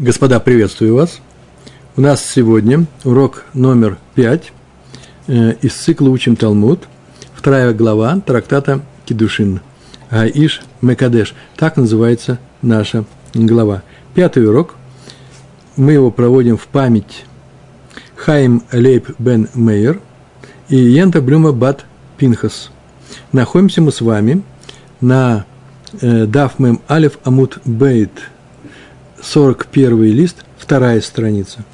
Господа, приветствую вас. У нас сегодня урок номер пять э, из цикла «Учим Талмуд», вторая глава трактата Кедушин, Аиш Мекадеш. Так называется наша глава. Пятый урок. Мы его проводим в память Хаим Лейб бен Мейер и Йента Блюма Бат Пинхас. Находимся мы с вами на э, Дафмем Алиф Амут Бейт – 41 лист, вторая страница.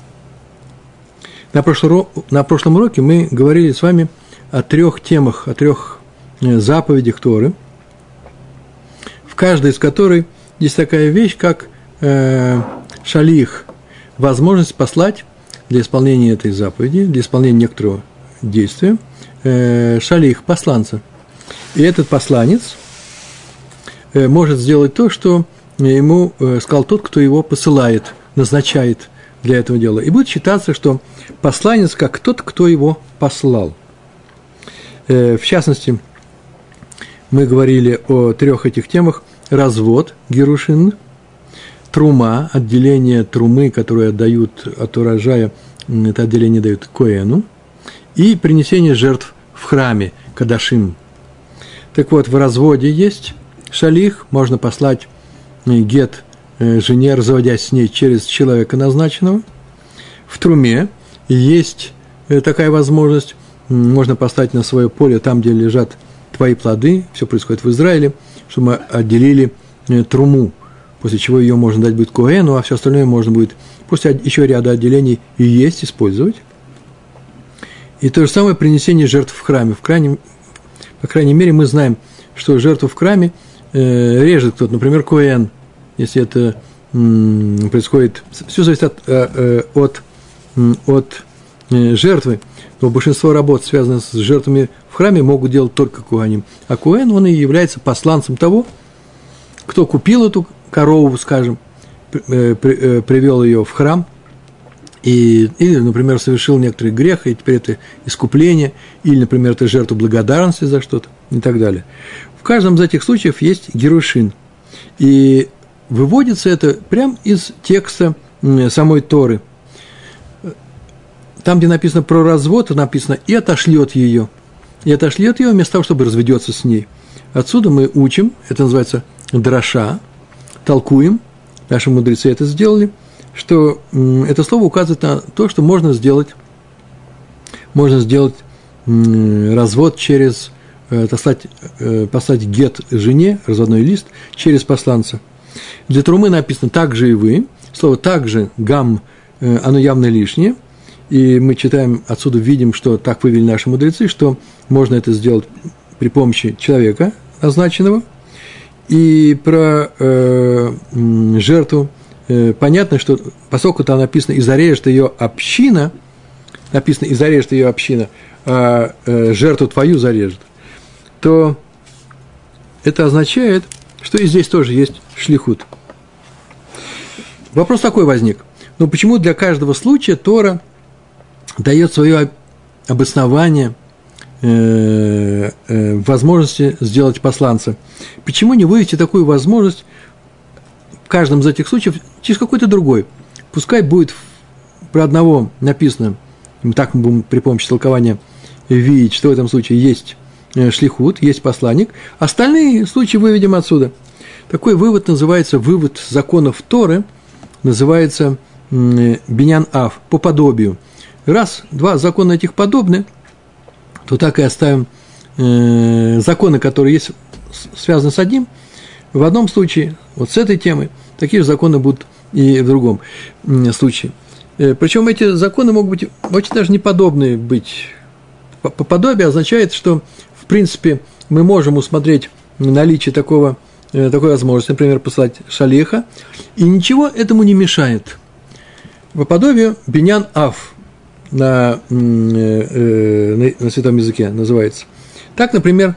На прошлом, на прошлом уроке мы говорили с вами о трех темах, о трех э, заповедях Торы, в каждой из которой есть такая вещь, как э, шалих, возможность послать для исполнения этой заповеди, для исполнения некоторого действия, э, шалих, посланца. И этот посланец э, может сделать то, что ему э, сказал тот, кто его посылает, назначает для этого дела. И будет считаться, что посланец как тот, кто его послал. Э, в частности, мы говорили о трех этих темах. Развод, Герушин, трума, отделение трумы, которое отдают от урожая, это отделение дают Коэну, и принесение жертв в храме, Кадашим. Так вот, в разводе есть шалих, можно послать гет э, жене, разводясь с ней через человека назначенного. В труме есть э, такая возможность, можно поставить на свое поле, там, где лежат твои плоды, все происходит в Израиле, чтобы мы отделили э, труму, после чего ее можно дать будет Коэну, а все остальное можно будет после еще ряда отделений и есть, использовать. И то же самое принесение жертв в храме. В крайнем, по крайней мере, мы знаем, что жертву в храме э, режет кто-то, например, Коэн – если это происходит, все зависит от, э, э, от, от э, жертвы, но большинство работ, связанных с жертвами в храме, могут делать только Куаним. А Куэн, он и является посланцем того, кто купил эту корову, скажем, привел ее в храм, и, или, например, совершил некоторый грех, и теперь это искупление, или, например, это жертва благодарности за что-то, и так далее. В каждом из этих случаев есть герушин. И выводится это прямо из текста самой Торы. Там, где написано про развод, написано «и отошлет ее». И отошлет ее вместо того, чтобы разведется с ней. Отсюда мы учим, это называется дроша, толкуем, наши мудрецы это сделали, что это слово указывает на то, что можно сделать, можно сделать развод через, э, послать, э, послать гет жене, разводной лист, через посланца – для трумы написано «также и вы». Слово «также» гам, э, оно явно лишнее. И мы читаем, отсюда видим, что так вывели наши мудрецы, что можно это сделать при помощи человека назначенного. И про э, жертву э, понятно, что поскольку там написано «и зарежет ее община», написано «и зарежет ее община», а э, жертву твою зарежет, то это означает – что и здесь тоже есть шлихут. Вопрос такой возник. Ну, почему для каждого случая Тора дает свое обоснование э, э, возможности сделать посланца? Почему не вывести такую возможность в каждом из этих случаев через какой-то другой? Пускай будет про одного написано, так мы будем при помощи толкования видеть, что в этом случае есть шлихут, есть посланник. Остальные случаи выведем отсюда. Такой вывод называется вывод законов Торы, называется Бенян Ав, по подобию. Раз, два закона этих подобны, то так и оставим э, законы, которые есть, связаны с одним. В одном случае, вот с этой темой, такие же законы будут и в другом случае. Э, причем эти законы могут быть очень даже неподобные быть. По подобие означает, что принципе, мы можем усмотреть наличие такого, э, такой возможности, например, послать шалиха, и ничего этому не мешает. По подобию бенян аф на, э, э, на, на святом языке называется. Так, например,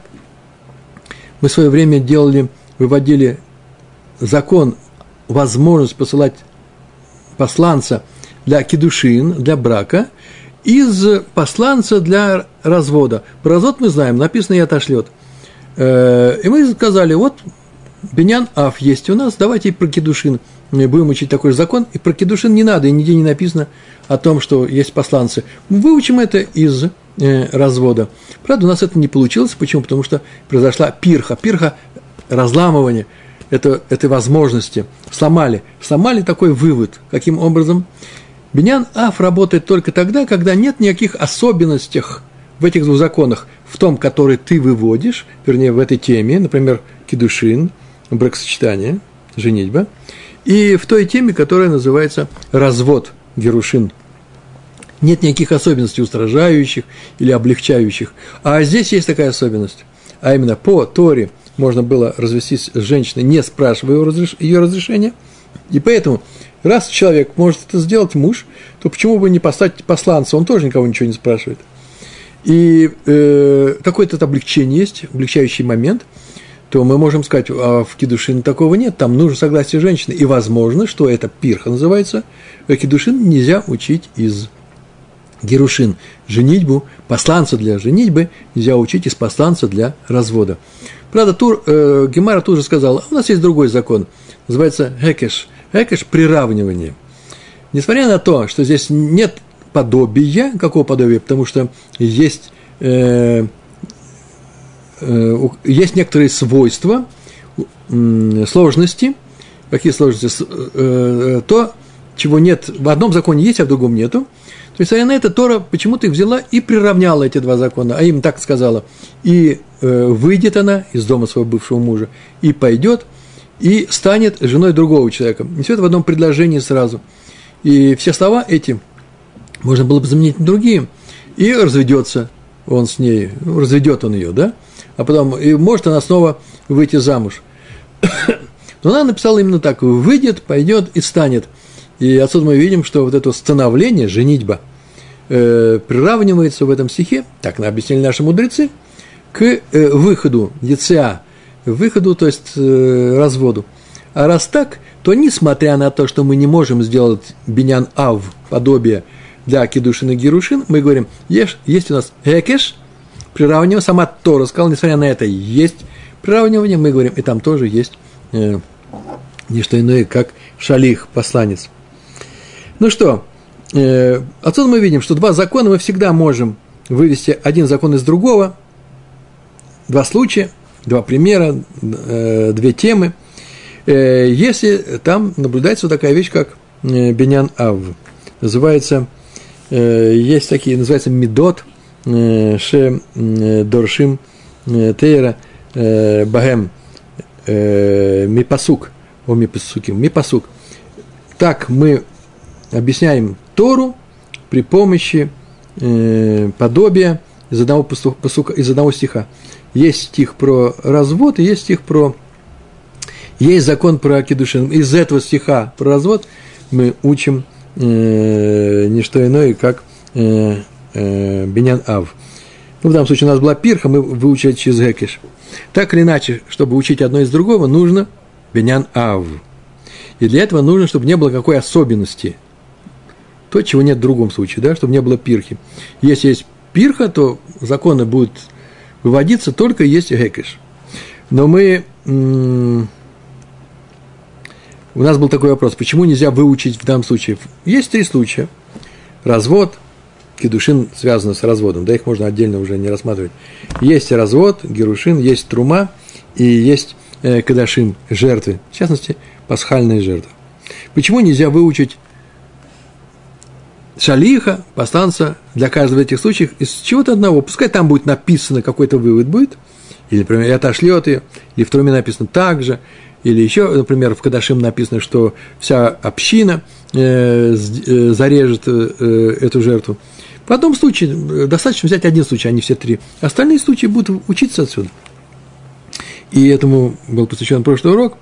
мы в свое время делали, выводили закон, возможность посылать посланца для кедушин, для брака – из посланца для развода. Про развод мы знаем, написано «и отошлет». Э, и мы сказали, вот Бенян Аф есть у нас, давайте и про Кедушин будем учить такой же закон. И про Кедушин не надо, и нигде не написано о том, что есть посланцы. Мы выучим это из э, развода. Правда, у нас это не получилось. Почему? Потому что произошла пирха. Пирха – разламывание это, этой возможности. Сломали. Сломали такой вывод. Каким образом? Бенян Аф работает только тогда, когда нет никаких особенностей в этих двух законах, в том, который ты выводишь, вернее, в этой теме, например, кедушин, бракосочетание, женитьба, и в той теме, которая называется развод, герушин. Нет никаких особенностей устражающих или облегчающих. А здесь есть такая особенность. А именно по Торе можно было развестись с женщиной, не спрашивая ее разрешения. И поэтому, раз человек может это сделать, муж, то почему бы не послать посланца? Он тоже никого ничего не спрашивает. И э, какое-то облегчение есть, облегчающий момент – то мы можем сказать, а в кедушин такого нет, там нужно согласие женщины. И возможно, что это пирха называется, а кедушин нельзя учить из Герушин. Женитьбу, посланца для женитьбы нельзя учить из посланца для развода. Правда, Тур, э, Гемара тоже сказал, а у нас есть другой закон, называется хекеш. Хекеш – приравнивание. Несмотря на то, что здесь нет подобия, какого подобия, потому что есть э, Э, есть некоторые свойства, сложности, какие сложности, э, э, то, чего нет, в одном законе есть, а в другом нету. То есть, на это Тора почему-то их взяла и приравняла эти два закона, а им так сказала. И выйдет она из дома своего бывшего мужа, и пойдет, и станет женой другого человека. И все это в одном предложении сразу. И все слова эти можно было бы заменить на другие, и разведется он с ней, ну, разведет он ее, да? а потом, и может она снова выйти замуж. Но она написала именно так, выйдет, пойдет и станет. И отсюда мы видим, что вот это становление, женитьба, э, приравнивается в этом стихе, так объяснили наши мудрецы, к э, выходу, яца, выходу, то есть э, разводу. А раз так, то несмотря на то, что мы не можем сделать бенян ав, подобие для кедушин и герушин, мы говорим, есть, есть у нас экеш, приравнивание, сама Тора сказала, несмотря на это, есть приравнивание, мы говорим, и там тоже есть э, не что иное, как шалих, посланец. Ну что, э, отсюда мы видим, что два закона мы всегда можем вывести. Один закон из другого, два случая, два примера, э, две темы, э, если там наблюдается вот такая вещь, как э, Бенян Ав. Называется, есть такие, называется Медот – ше доршим тейра багем мипасук, о мипасуки, мипасук. Так мы объясняем Тору при помощи подобия из одного, посука, из одного стиха. Есть стих про развод, и есть стих про... Есть закон про Акидушин. Из этого стиха про развод мы учим э, не что иное, как э, э, Бенян Ав. Ну, в данном случае у нас была пирха, мы выучили через Гекиш. Так или иначе, чтобы учить одно из другого, нужно Бенян Ав. И для этого нужно, чтобы не было какой особенности. То, чего нет в другом случае, да, чтобы не было пирхи. Если есть пирха, то законы будут выводиться только если Гекиш. Но мы... У нас был такой вопрос, почему нельзя выучить в данном случае? Есть три случая. Развод, кедушин связаны с разводом, да, их можно отдельно уже не рассматривать. Есть развод, герушин, есть трума и есть э, кадашим, жертвы, в частности, пасхальные жертвы. Почему нельзя выучить шалиха, постанца для каждого из этих случаев из чего-то одного? Пускай там будет написано, какой-то вывод будет, или, например, и отошлет ее, или в труме написано так же, или еще, например, в Кадашим написано, что вся община э, э, зарежет э, эту жертву. В одном случае э, достаточно взять один случай, а не все три. Остальные случаи будут учиться отсюда. И этому был посвящен прошлый урок.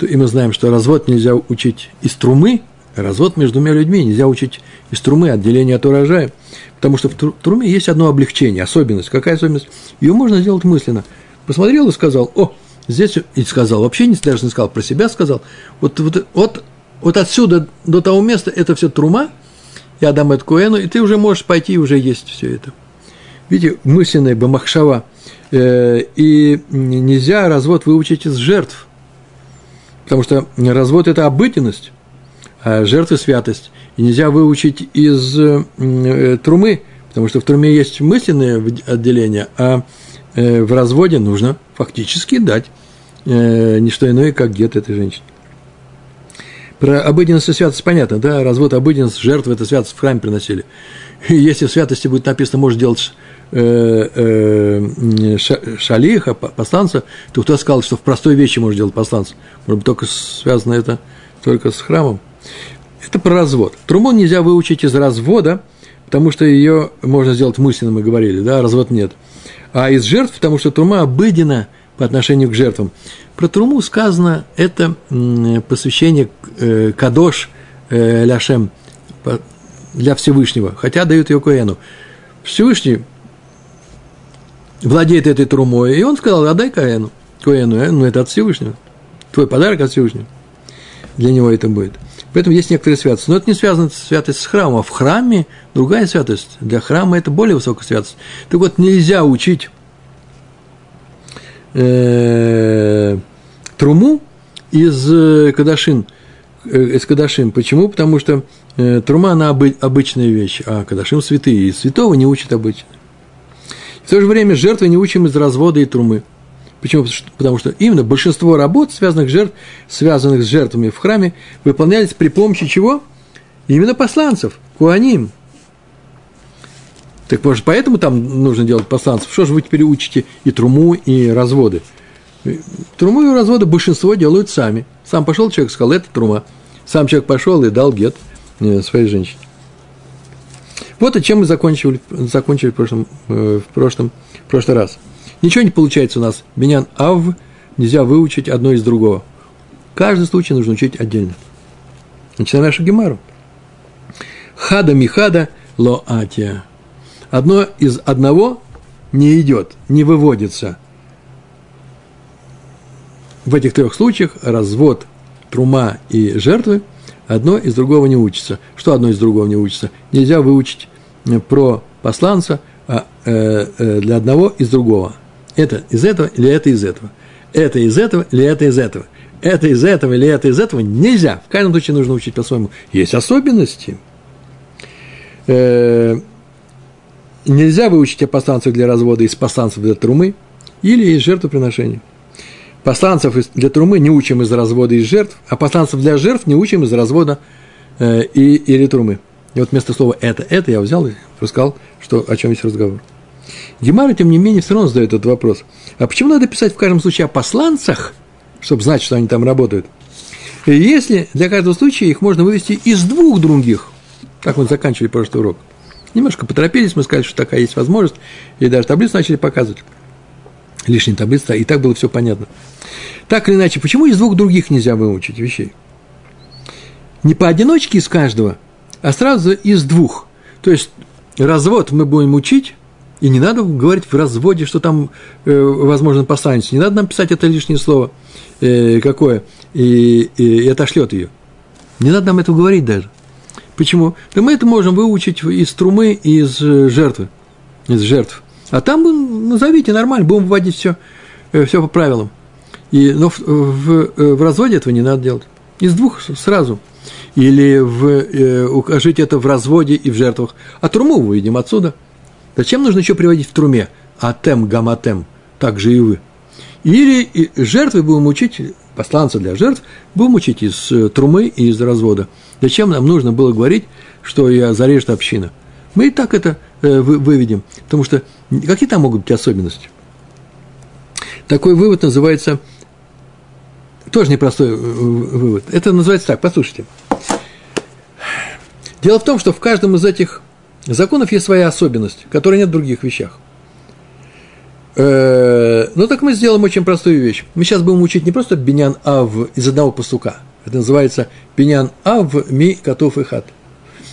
И мы знаем, что развод нельзя учить из трумы, развод между двумя людьми нельзя учить из трумы, отделение от урожая. Потому что в труме есть одно облегчение, особенность. Какая особенность? Ее можно сделать мысленно. Посмотрел и сказал, о, здесь, и сказал, вообще не, даже не сказал, про себя сказал. Вот, вот, вот, вот отсюда до того места это все трума – я дам это Куэну, и ты уже можешь пойти и уже есть все это. Видите, мысленная бамахшава. Э, и нельзя развод выучить из жертв. Потому что развод – это обыденность, жертвы – святость. И нельзя выучить из э, трумы, потому что в труме есть мысленное отделение, а э, в разводе нужно фактически дать э, не что иное, как гет этой женщине. Про обыденность и святость понятно, да? Развод, обыденность, жертвы – это святость в храме приносили. И если в святости будет написано, может делать э, э, шалиха, посланца, то кто сказал, что в простой вещи может делать посланца? Может быть, только связано это только с храмом? Это про развод. Труму нельзя выучить из развода, потому что ее можно сделать мысленно, мы говорили, да, развод нет. А из жертв, потому что трума обыдена по отношению к жертвам. Про Труму сказано, это посвящение э, Кадош э, Ляшем для Всевышнего, хотя дают ее Коэну. Всевышний владеет этой Трумой, и он сказал, отдай Коэну. Коэну, э, ну это от Всевышнего. Твой подарок от Всевышнего. Для него это будет. Поэтому есть некоторые святости. Но это не связано с святостью с храмом. А в храме другая святость. Для храма это более высокая святость. Так вот, нельзя учить э, труму из э, кадашин, э, из кадашин. Почему? Потому что э, трума, она обы, обычная вещь, а кадашин святые, и святого не учат обычно. В то же время жертвы не учим из развода и трумы. Почему? Потому что именно большинство работ, связанных, жертв, связанных с жертвами в храме, выполнялись при помощи чего? Именно посланцев, куаним. Так может, поэтому там нужно делать посланцев? Что же вы теперь учите и труму, и разводы? Труму и разводы большинство делают сами. Сам пошел человек, сказал, это трума. Сам человек пошел и дал гет э, своей женщине. Вот и чем мы закончили, закончили в, прошлом, э, в, прошлом, в прошлый раз. Ничего не получается у нас. Бенян ав нельзя выучить одно из другого. Каждый случай нужно учить отдельно. Начинаем нашу гемару. Хада михада ло атия. Одно из одного не идет, не выводится – в этих трех случаях развод, трума и жертвы одно из другого не учится. Что одно из другого не учится? Нельзя выучить про посланца а, э, э, для одного из другого. Это из этого или это из этого. Это из этого или это из этого. Это из этого или это из этого нельзя. В каждом случае нужно учить по-своему. Есть особенности. Э, нельзя выучить о посланцах для развода из посланцев для трумы или из жертвоприношения. Посланцев для трумы не учим из развода из жертв, а посланцев для жертв не учим из развода э, и, или трумы. И вот вместо слова «это», «это» я взял и рассказал, что, о чем есть разговор. Гемара, тем не менее, все равно задает этот вопрос. А почему надо писать в каждом случае о посланцах, чтобы знать, что они там работают? Если для каждого случая их можно вывести из двух других, как мы заканчивали прошлый урок. Немножко поторопились, мы сказали, что такая есть возможность, и даже таблицу начали показывать лишняя таблица, и так было все понятно. Так или иначе, почему из двух других нельзя выучить вещей? Не поодиночке из каждого, а сразу из двух. То есть развод мы будем учить, и не надо говорить в разводе, что там э, возможно посланец. Не надо нам писать это лишнее слово э, какое, и, и, и отошлет ее. Не надо нам это говорить даже. Почему? Да мы это можем выучить из трумы из э, жертвы, из жертв. А там назовите нормально, будем вводить все, э, все по правилам. И, но в, в, э, в разводе этого не надо делать. Из двух сразу. Или в, э, укажите это в разводе и в жертвах. А труму выведем отсюда. Зачем нужно еще приводить в труме? Атем, гаматем. Так же и вы. Или жертвы будем учить, посланца для жертв, будем учить из э, трумы и из развода. Зачем нам нужно было говорить, что я зарежет община? Мы и так это э, выведем, потому что какие там могут быть особенности? Такой вывод называется, тоже непростой э, вывод, это называется так, послушайте. Дело в том, что в каждом из этих законов есть своя особенность, которой нет в других вещах. Э, ну, так мы сделаем очень простую вещь. Мы сейчас будем учить не просто бенян ав из одного пастука. Это называется бенян ав ми котов и хат.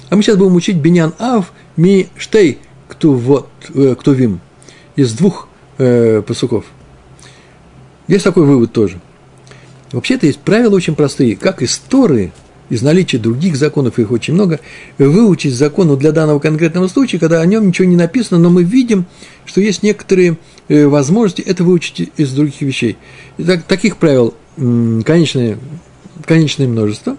А мы сейчас будем учить бенян ав ми штей ктувот, э, ктувим из двух э, пасуков. Есть такой вывод тоже. Вообще-то есть правила очень простые. Как из Торы, из наличия других законов, их очень много, выучить закону для данного конкретного случая, когда о нем ничего не написано, но мы видим, что есть некоторые э, возможности это выучить из других вещей. так, таких правил конечное, конечное множество.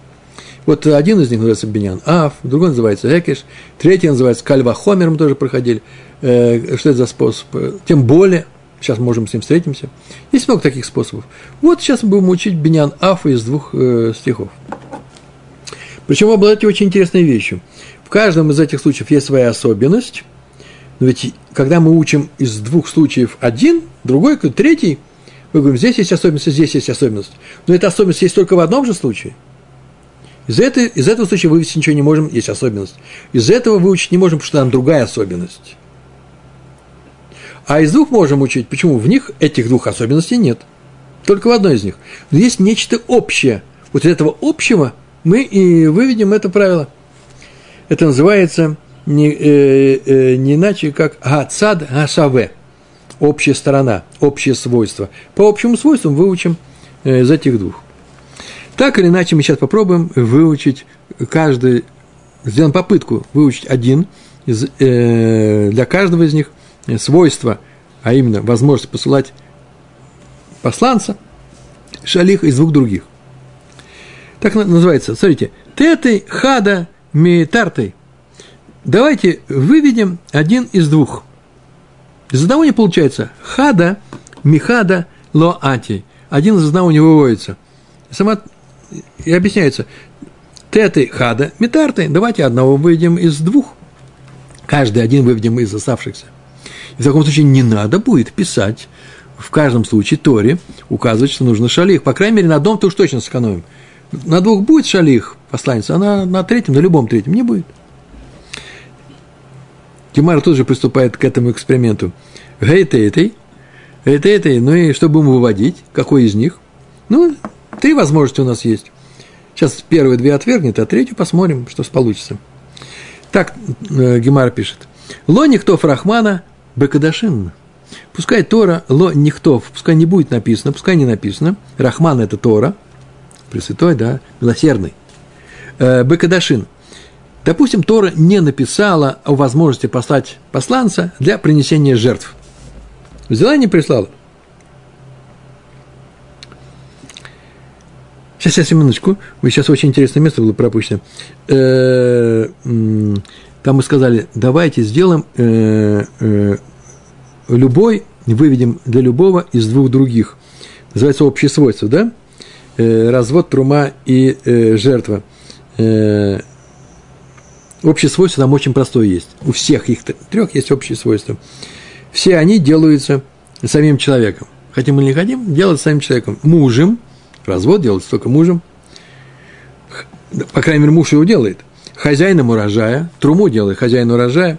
Вот один из них называется Бенян Аф, другой называется Экиш, третий называется Кальва Хомер, мы тоже проходили. Э, что это за способ? Тем более, сейчас можем с ним встретимся. Есть много таких способов. Вот сейчас мы будем учить Бенян Афа из двух э, стихов. Причем обладаете очень интересной вещью. В каждом из этих случаев есть своя особенность, но ведь когда мы учим из двух случаев один, другой, третий, мы говорим, здесь есть особенность, здесь есть особенность. Но эта особенность есть только в одном же случае. Из, этой, из этого случая вывести ничего не можем, есть особенность. Из этого выучить не можем, потому что там другая особенность. А из двух можем учить. Почему? В них этих двух особенностей нет. Только в одной из них. Но есть нечто общее. Вот из этого общего мы и выведем это правило. Это называется не, э, э, не иначе, как гацад гашаве. Общая сторона, общее свойство. По общему свойствам выучим э, из этих двух. Так или иначе, мы сейчас попробуем выучить каждый, сделаем попытку выучить один из, э, для каждого из них свойства, а именно возможность посылать посланца, шалих из двух других. Так называется. Смотрите, теты хада митартой. Давайте выведем один из двух. Из одного не получается. Хада, михада, лоати. Один из одного не выводится. Сама и объясняется. Теты хада, метарты. Давайте одного выведем из двух. Каждый один выведем из оставшихся. И в таком случае не надо будет писать в каждом случае Торе, указывать, что нужно шалих. По крайней мере, на одном-то уж точно сэкономим. На двух будет шалих посланец, а на, третьем, на любом третьем не будет. Тимар тоже приступает к этому эксперименту. Гейтейтей, гейтейтей, ну и что будем выводить? Какой из них? Ну, три возможности у нас есть. Сейчас первые две отвергнет, а третью посмотрим, что получится. Так э, Гемар пишет. Ло никто Рахмана Бекадашин. Пускай Тора, ло никтов, пускай не будет написано, пускай не написано. Рахман – это Тора – Пресвятой, да, милосердный. Э, Бекадашин. Допустим, Тора не написала о возможности послать посланца для принесения жертв. Взяла и не прислала. Сейчас, сейчас, минуточку. Вы сейчас очень интересное место было пропущено. Э, там мы сказали, давайте сделаем э, любой, выведем для любого из двух других. Называется общее свойство, да? Э, развод, трума и э, жертва. Э, общее свойство там очень простое есть. У всех их трех есть общее свойство. Все они делаются самим человеком. Хотим или не хотим, делать самим человеком. Мужем, развод делается только мужем. По крайней мере, муж его делает. Хозяином урожая, труму делает хозяин урожая.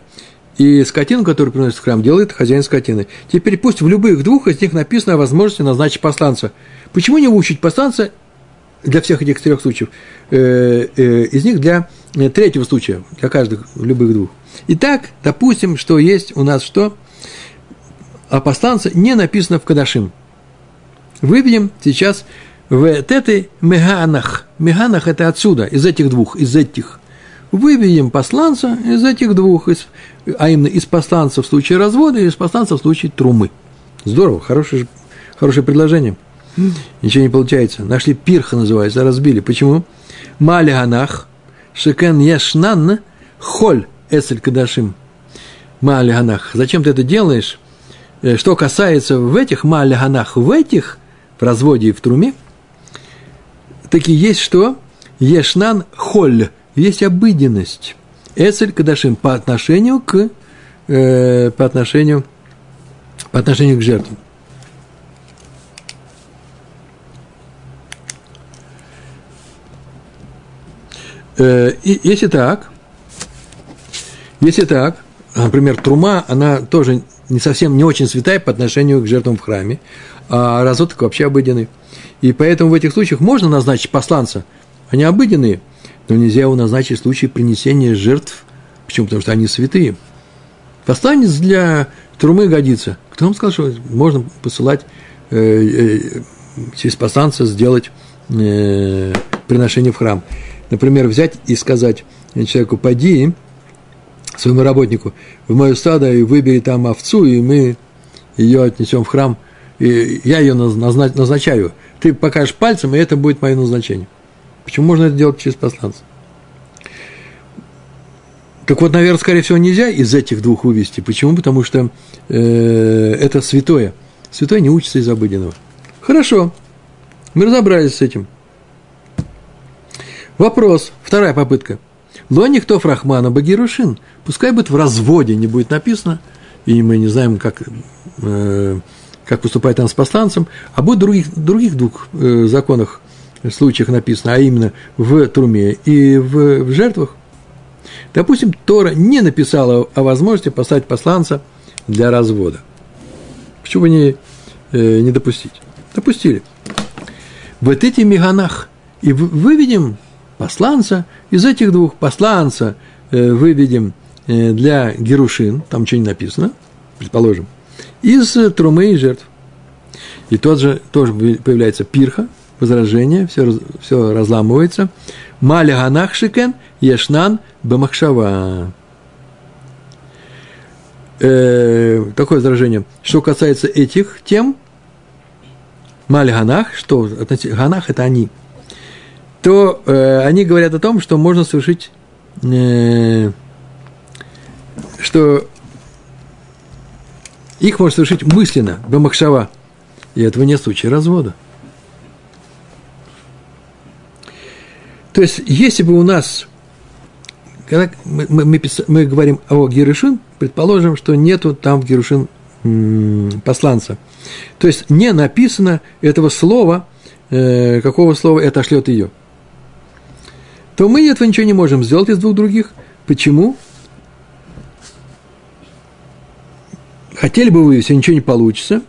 И скотину, которую приносит в храм, делает хозяин скотины. Теперь пусть в любых двух из них написано о возможности назначить посланца – Почему не выучить посланца для всех этих трех случаев? Э, э, из них для э, третьего случая, для каждых, любых двух. Итак, допустим, что есть у нас что? А посланца не написано в Кадашим. Выведем сейчас в теты меганах. Меганах – это отсюда, из этих двух, из этих. Выведем посланца из этих двух, из, а именно из посланца в случае развода и из посланца в случае трумы. Здорово, хорошее, хорошее предложение – Ничего не получается. Нашли пирха называется, разбили. Почему? Мали ганах, шекен яшнан, холь эсель кадашим. Мали ганах. Зачем ты это делаешь? Э, что касается в этих мали ганах, в этих, в разводе и в труме, таки есть что? Ешнан холь. Есть обыденность. Эсель кадашим по отношению к, э, по отношению, по отношению к жертвам. Э, и если так, если так, например, трума, она тоже не совсем, не очень святая по отношению к жертвам в храме, а развод вообще обыденный. И поэтому в этих случаях можно назначить посланца, они обыденные, но нельзя его назначить в случае принесения жертв. Почему? Потому что они святые. Посланец для трумы годится. Кто вам сказал, что можно посылать э, э, через посланца сделать э, приношение в храм? например, взять и сказать человеку, пойди своему работнику в мое стадо и выбери там овцу, и мы ее отнесем в храм, и я ее назначаю, ты покажешь пальцем, и это будет мое назначение. Почему можно это делать через посланца? Так вот, наверное, скорее всего, нельзя из этих двух вывести. Почему? Потому что э, это святое. Святой не учится из обыденного. Хорошо, мы разобрались с этим. Вопрос, вторая попытка. Ло никто фрахмана багирушин. Пускай будет в разводе, не будет написано, и мы не знаем, как, э, как поступать там с посланцем, а будет в других, других двух э, законах, случаях написано, а именно в труме и в, в жертвах. Допустим, Тора не написала о возможности послать посланца для развода. Почему бы не, э, не допустить? Допустили. Вот эти меганах. И выведем посланца, из этих двух посланца э, выведем э, для Герушин, там что не написано, предположим, из трумы и жертв. И тот же тоже появляется пирха, возражение, все, все разламывается. Маля ганах шикен, ешнан бамахшава. Э, такое возражение. Что касается этих тем, Маль Ганах, что Ганах – это они, то э, они говорят о том, что можно совершить, э, что их можно совершить мысленно, бамахшава, и этого не случай развода. То есть, если бы у нас, когда мы, мы, мы, мы говорим о Герушин, предположим, что нету там в Герушин посланца. То есть не написано этого слова, э, какого слова это шлет ее. То мы этого ничего не можем сделать из двух других. Почему? Хотели бы вы, если ничего не получится,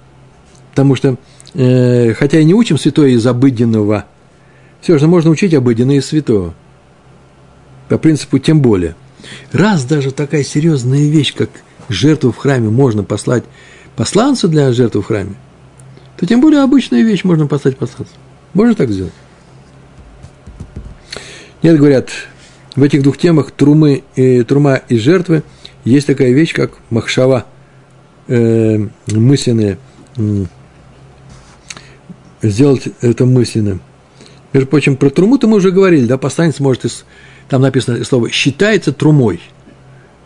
потому что, э, хотя и не учим святое из обыденного, все же можно учить обыденное из святого. По принципу тем более. Раз даже такая серьезная вещь, как жертву в храме можно послать посланца для жертвы в храме, то тем более обычную вещь можно послать посланцу. Можно так сделать? Нет, говорят, в этих двух темах трумы, и, трума и жертвы есть такая вещь, как махшава, э, мысленная, сделать это мысленно. Между прочим, про труму-то мы уже говорили, да, посланец может, из, там написано слово «считается трумой»,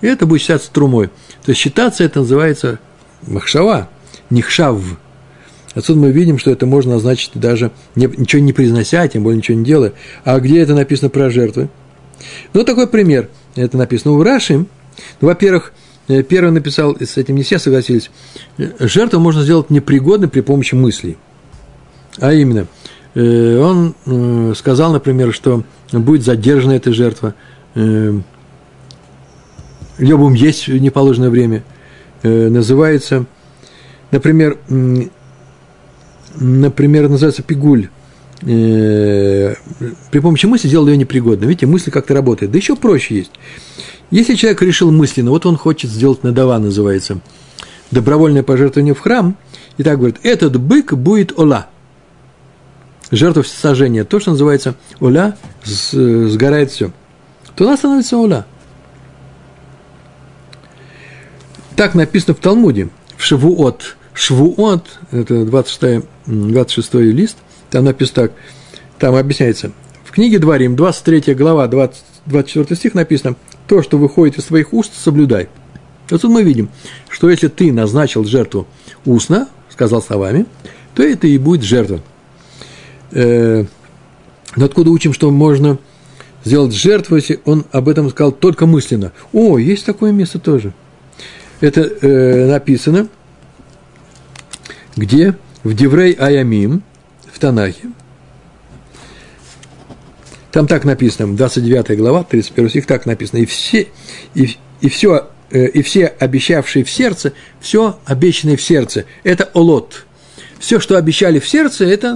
и это будет считаться трумой. То есть считаться это называется махшава, нихшав. Отсюда мы видим, что это можно назначить даже не, ничего не произнося, тем более ничего не делая. А где это написано про жертвы? Ну, такой пример. Это написано у Раши. Ну, во-первых, э, первый написал, с этим не все согласились, жертву можно сделать непригодной при помощи мыслей. А именно, он э, сказал, например, что будет задержана эта жертва, ее будем есть в неположенное время, э, называется, например, например, называется пигуль. Э, при помощи мысли сделал ее непригодной. Видите, мысль как-то работает. Да еще проще есть. Если человек решил мысленно, вот он хочет сделать надава, называется, добровольное пожертвование в храм, и так говорит, этот бык будет ола. Жертва сожжения, то, что называется оля, сгорает все. Она становится оля. Так написано в Талмуде, в Шавуот. Швуот, это 26, 26 лист, там написано так, там объясняется, в книге Дворим, 23 глава, 20, 24 стих написано, то, что выходит из твоих уст, соблюдай. Вот тут мы видим, что если ты назначил жертву устно, сказал словами, то это и будет жертва. Э, но откуда учим, что можно сделать жертву, если он об этом сказал только мысленно? О, есть такое место тоже – это э, написано где? В Деврей Аямим, в Танахе. Там так написано, 29 глава, 31 стих, так написано. И все, и, и все, э, и все обещавшие в сердце, все обещанное в сердце, это олот. Все, что обещали в сердце, это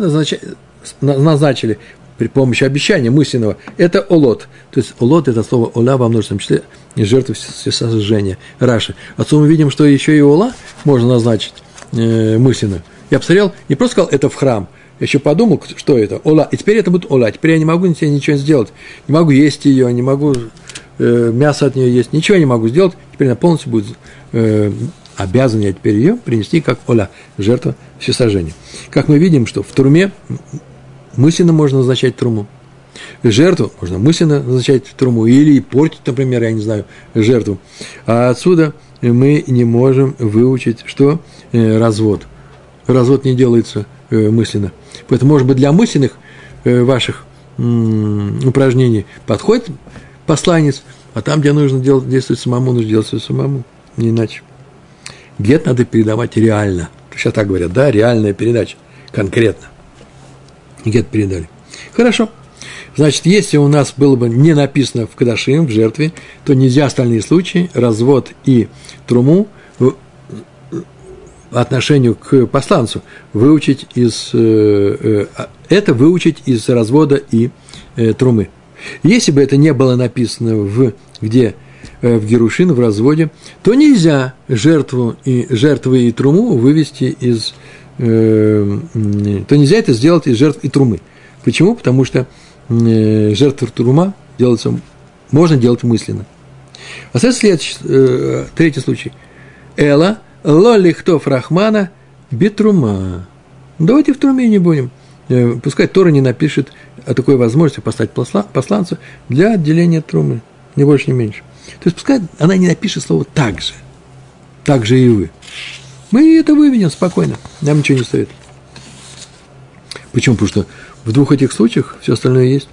назначили при помощи обещания мысленного, это олот. То есть олот – это слово ола во множественном числе, жертвы всесожжения. Раши. Отсюда мы видим, что еще и ола можно назначить э, мысленно. Я посмотрел, не просто сказал, это в храм, я еще подумал, что это, ола. И теперь это будет ола. Теперь я не могу себе ничего сделать. Не могу есть ее, не могу э, мясо от нее есть, ничего не могу сделать. Теперь она полностью будет э, обязан я теперь ее принести как ола, жертва всесожжения. Как мы видим, что в труме мысленно можно назначать труму. Жертву можно мысленно назначать труму или портить, например, я не знаю, жертву. А отсюда мы не можем выучить, что э, развод. Развод не делается э, мысленно. Поэтому, может быть, для мысленных э, ваших упражнений подходит посланец, а там, где нужно делать, действовать самому, нужно делать самому, не иначе. Гет надо передавать реально. Сейчас так говорят, да, реальная передача, конкретно. Гет передали. Хорошо. Значит, если у нас было бы не написано в Кадашим, в жертве, то нельзя остальные случаи, развод и труму, отношению к посланцу выучить из э, э, это выучить из развода и э, трумы. Если бы это не было написано в где в Герушин, в разводе, то нельзя жертву и жертвы и труму вывести из то нельзя это сделать из жертв и трумы. Почему? Потому что э, жертва трума делается, можно делать мысленно. А следующий, э, третий случай. Эла Лолихтов Рахмана Бетрума. Давайте в Труме не будем. Э, пускай Тора не напишет о такой возможности поставить посланца для отделения Трумы. Ни больше, ни меньше. То есть, пускай она не напишет слово «так же». Так же и вы. Мы это выведем спокойно. Нам ничего не стоит. Почему? Потому что в двух этих случаях все остальное есть.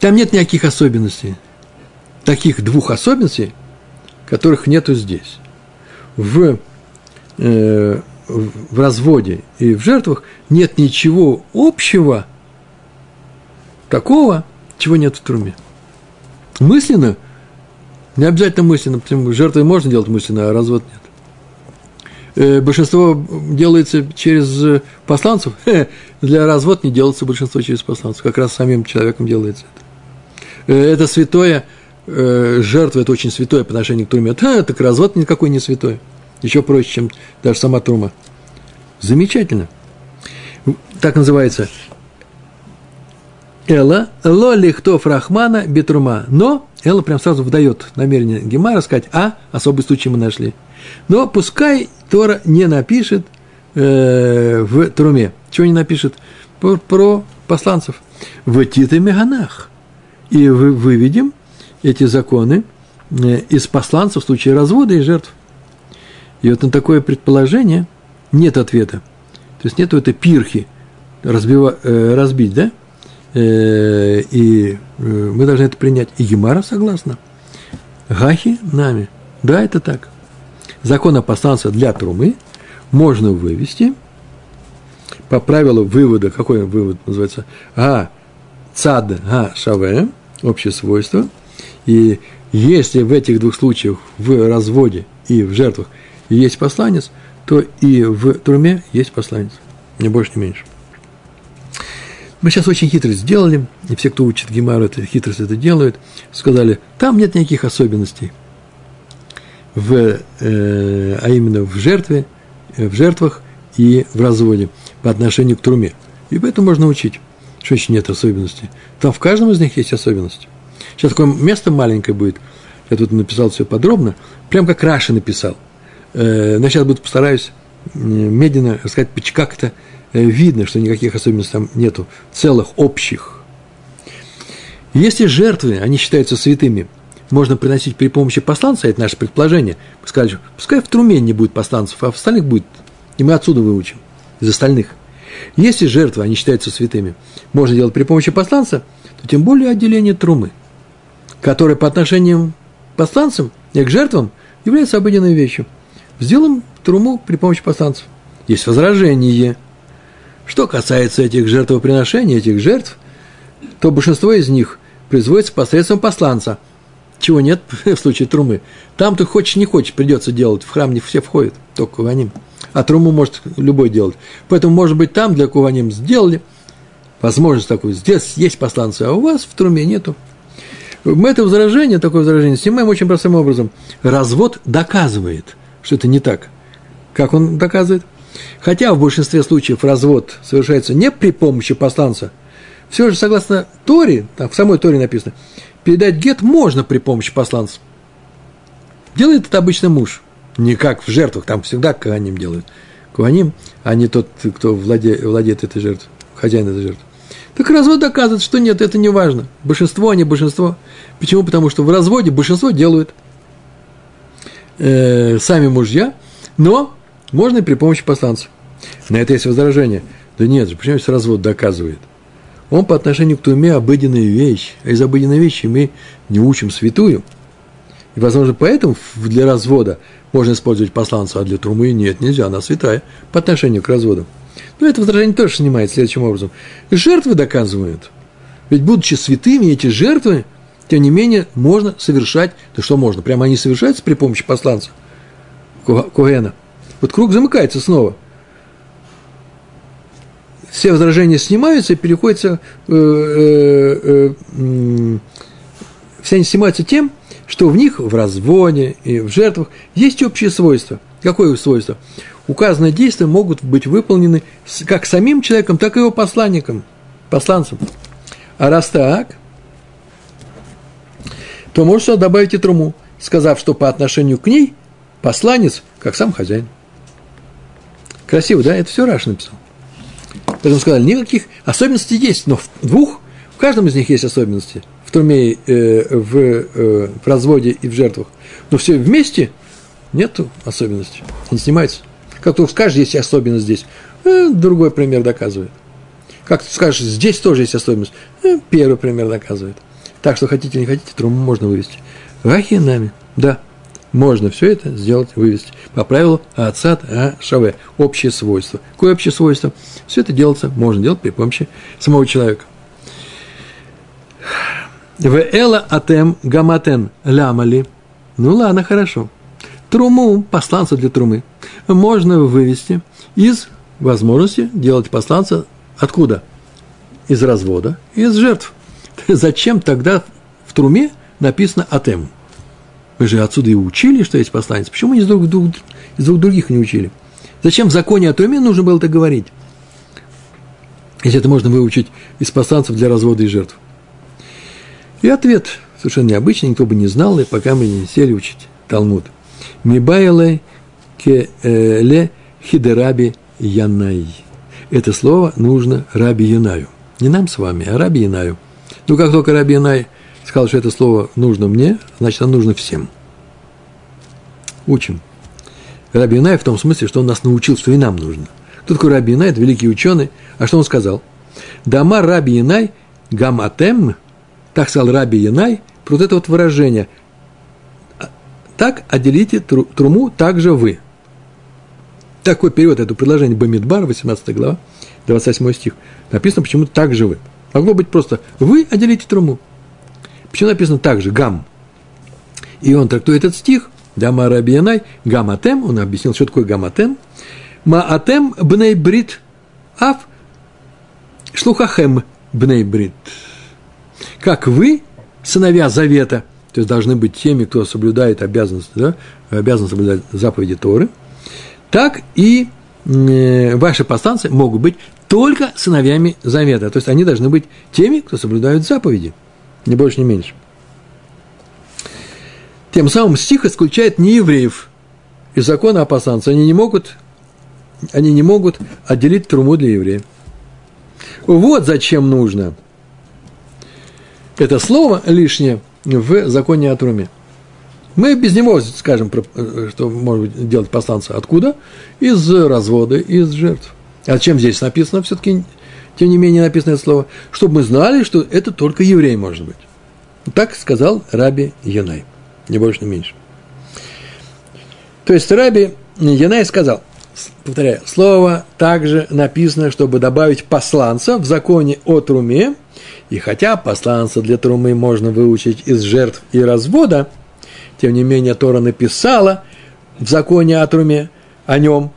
Там нет никаких особенностей. Таких двух особенностей, которых нету здесь в, э, в разводе и в жертвах нет ничего общего такого, чего нет в труме. Мысленно, не обязательно мысленно, потому что жертвы можно делать мысленно, а развод нет. Э, большинство делается через посланцев. Для развод не делается большинство через посланцев. Как раз самим человеком делается это. Э, это святое – э, жертва – это очень святое по отношению к труме. А, так развод никакой не святой. Еще проще, чем даже сама трума. Замечательно. Так называется Эла, ло лихтов рахмана бетрума. Но Эла прям сразу выдает намерение Гемара сказать, а, особый случай мы нашли. Но пускай Тора не напишет э, в труме. Чего не напишет? Про, про посланцев. В Тита Меганах. И вы, выведем эти законы э, из посланцев в случае развода и жертв. И вот на такое предположение нет ответа. То есть нету этой пирхи разбива, э, разбить, да? Э, и э, мы должны это принять. И Гемара согласна. Гахи нами. Да, это так. Закон о посланце для трумы можно вывести по правилу вывода, какой вывод называется? А, цад, а, шаве, общее свойство – и если в этих двух случаях, в разводе и в жертвах, есть посланец, то и в труме есть посланец. Не больше, не меньше. Мы сейчас очень хитрость сделали, и все, кто учит Гемару, это хитрость это делают, сказали, там нет никаких особенностей, в, э, а именно в жертве, в жертвах и в разводе по отношению к труме. И поэтому можно учить, что еще нет особенностей. Там в каждом из них есть особенности. Сейчас такое место маленькое будет. Я тут написал все подробно. Прям как Раши написал. Э, но сейчас буду постараюсь медленно рассказать, как это э, видно, что никаких особенностей там нету, целых, общих. Если жертвы, они считаются святыми, можно приносить при помощи посланца, это наше предположение. Мы сказали, пускай в труме не будет посланцев, а в остальных будет. И мы отсюда выучим, из остальных. Если жертвы, они считаются святыми, можно делать при помощи посланца, то тем более отделение трумы – которая по отношению к посланцам и к жертвам является обыденной вещью. Сделаем труму при помощи посланцев. Есть возражение. Что касается этих жертвоприношений, этих жертв, то большинство из них производится посредством посланца, чего нет в случае трумы. Там ты хочешь, не хочешь, придется делать. В храм не все входят, только куваним. А труму может любой делать. Поэтому, может быть, там для куваним сделали возможность такую. Здесь есть посланцы, а у вас в труме нету. Мы это возражение, такое возражение, снимаем очень простым образом. Развод доказывает, что это не так. Как он доказывает? Хотя в большинстве случаев развод совершается не при помощи посланца, все же, согласно Торе, там в самой Торе написано, передать гет можно при помощи посланца. Делает это обычно муж. Не как в жертвах, там всегда ним делают. Куаним, а не тот, кто владе, владеет этой жертвой, хозяин этой жертвы. Так развод доказывает, что нет, это не важно. Большинство, а не большинство. Почему? Потому что в разводе большинство делают э, сами мужья, но можно и при помощи посланцев. На это есть возражение. Да нет же, почему здесь развод доказывает? Он по отношению к туме обыденная вещь, а из обыденной вещи мы не учим святую. И, возможно, поэтому для развода можно использовать посланца, а для трумы нет, нельзя, она святая по отношению к разводу. Но это возражение тоже снимает следующим образом. Жертвы доказывают. Ведь, будучи святыми, эти жертвы, тем не менее, можно совершать, да что можно, прямо они совершаются при помощи посланца Коэна. Вот круг замыкается снова – все возражения снимаются и переходятся, э, э, э, все они снимаются тем, что в них, в разводе и в жертвах, есть общие свойства. Какое свойство? Указанные действия могут быть выполнены как самим человеком, так и его посланником, посланцем. А раз так, то можно добавить и труму, сказав, что по отношению к ней посланец, как сам хозяин. Красиво, да? Это все Раш написал. Поэтому сказали, никаких особенностей есть, но в двух, в каждом из них есть особенности. В труме, э, в, э, в разводе и в жертвах. Но все вместе нету особенностей. Не снимается. Как ты скажешь, есть особенность здесь. Э, другой пример доказывает. Как ты скажешь, здесь тоже есть особенность. Э, первый пример доказывает. Так что хотите, не хотите, труму можно вывести. Вахинами. Да можно все это сделать, вывести по правилу Ацат А Шаве. Общее свойство. Какое общее свойство? Все это делается, можно делать при помощи самого человека. В эла атем гаматен лямали. Ну ладно, хорошо. Труму, посланца для трумы, можно вывести из возможности делать посланца откуда? Из развода, из жертв. Зачем тогда в труме написано атем? Мы же отсюда и учили, что есть посланец. Почему мы из двух, двух, из двух других не учили? Зачем в законе о Туме нужно было это говорить? Если это можно выучить из посланцев для развода и жертв. И ответ совершенно необычный, никто бы не знал, и пока мы не сели учить Талмуд. Мибайле келе хидераби янай. Это слово нужно Раби Янаю. Не нам с вами, а Раби Янаю. Ну, как только Раби Янай сказал, что это слово нужно мне, значит, оно нужно всем. Учим. Раби Инай в том смысле, что он нас научил, что и нам нужно. Кто такой Раби Инай? Это великий ученый. А что он сказал? Дама Раби Инай гам атем, так сказал Раби Инай, вот это вот выражение. Так отделите труму также вы. Такой перевод этого предложения Бамидбар, 18 глава, 28 стих. Написано почему-то так же вы. Могло быть просто вы отделите труму. Почему написано так же, гам? И он трактует этот стих, Дама Рабиянай, гаматем, он объяснил, что такое гаматем. Маатем бней брит аф шлухахем бней брит. Как вы, сыновья завета, то есть должны быть теми, кто соблюдает обязанности, да, обязан соблюдать заповеди Торы, так и э, ваши посланцы могут быть только сыновьями завета. То есть они должны быть теми, кто соблюдают заповеди – ни больше, ни меньше. Тем самым стих исключает неевреев из закона о посланце. Они не могут, они не могут отделить труму для евреев. Вот зачем нужно это слово лишнее в законе о труме. Мы без него скажем, что может делать посланца. Откуда? Из развода, из жертв. А чем здесь написано все-таки тем не менее написано это слово, чтобы мы знали, что это только еврей может быть. Так сказал Раби Янай, не больше, не меньше. То есть Раби Янай сказал, повторяю, слово также написано, чтобы добавить посланца в законе о труме, и хотя посланца для трумы можно выучить из жертв и развода, тем не менее Тора написала в законе о труме о нем,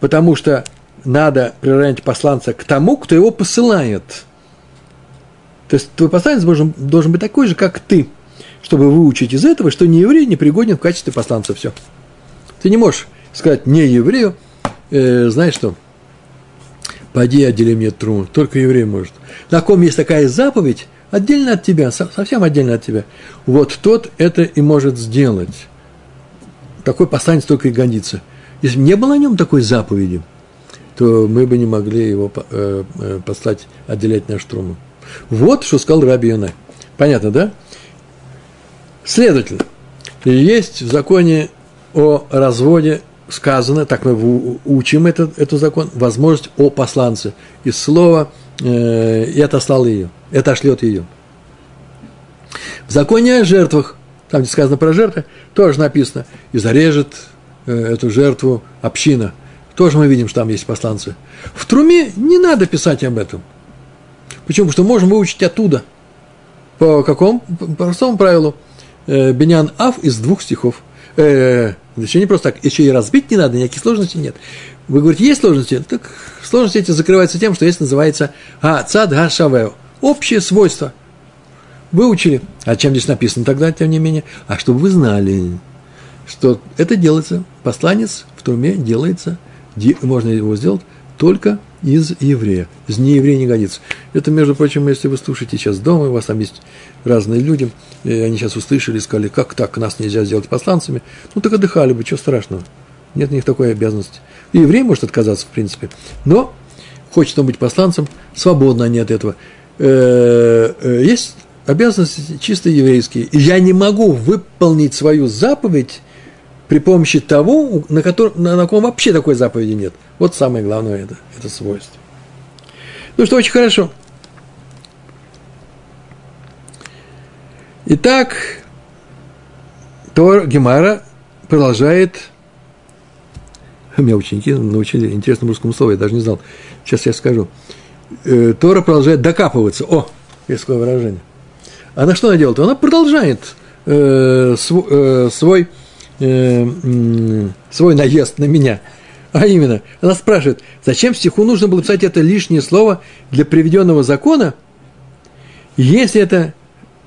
потому что надо приравнять посланца к тому, кто его посылает. То есть твой посланец должен, должен быть такой же, как ты, чтобы выучить из этого, что не еврей не пригоден в качестве посланца. Все. Ты не можешь сказать не еврею, э, знаешь что, пойди отдели мне трун, только еврей может. На ком есть такая заповедь, отдельно от тебя, совсем отдельно от тебя, вот тот это и может сделать. Такой посланец только и годится. Если не было о нем такой заповеди, то мы бы не могли его э, э, послать отделять наш труму. Вот что сказал Раби Юнай. Понятно, да? Следовательно, есть в законе о разводе сказано, так мы учим этот, этот закон, возможность о посланце. Из слова э, «и отослал ее», «это ошлет ее». В законе о жертвах, там, где сказано про жертвы, тоже написано «и зарежет э, эту жертву община». Тоже мы видим, что там есть посланцы. В Труме не надо писать об этом. Почему? Потому что можем выучить оттуда. По какому? По простому правилу. Э, Бенян Аф из двух стихов. Э, еще не просто так, еще и разбить не надо, никаких сложностей нет. Вы говорите, есть сложности? Так сложности эти закрываются тем, что есть называется а, цад га шавео. Общее свойство. Выучили. А чем здесь написано тогда, тем не менее? А чтобы вы знали, что это делается, посланец в труме делается, можно его сделать только из еврея. Из нееврея не годится. Это, между прочим, если вы слушаете сейчас дома, у вас там есть разные люди, и они сейчас услышали сказали, как так, нас нельзя сделать посланцами, ну так отдыхали бы, чего страшного. Нет у них такой обязанности. И еврей может отказаться, в принципе. Но хочет он быть посланцем, свободно они от этого. Э, э, есть обязанности чисто еврейские. И я не могу выполнить свою заповедь при помощи того, на, котором, на, на ком вообще такой заповеди нет. Вот самое главное это, это свойство. Ну что, очень хорошо. Итак, Тор Гемара продолжает. Меня ученики научили интересному русскому слову, я даже не знал. Сейчас я скажу. Э, Тора продолжает докапываться. О, есть такое выражение. А на что она делает? Она продолжает э, свой, э, свой э, свой наезд на меня. А именно, она спрашивает, зачем стиху нужно было писать это лишнее слово для приведенного закона, если это,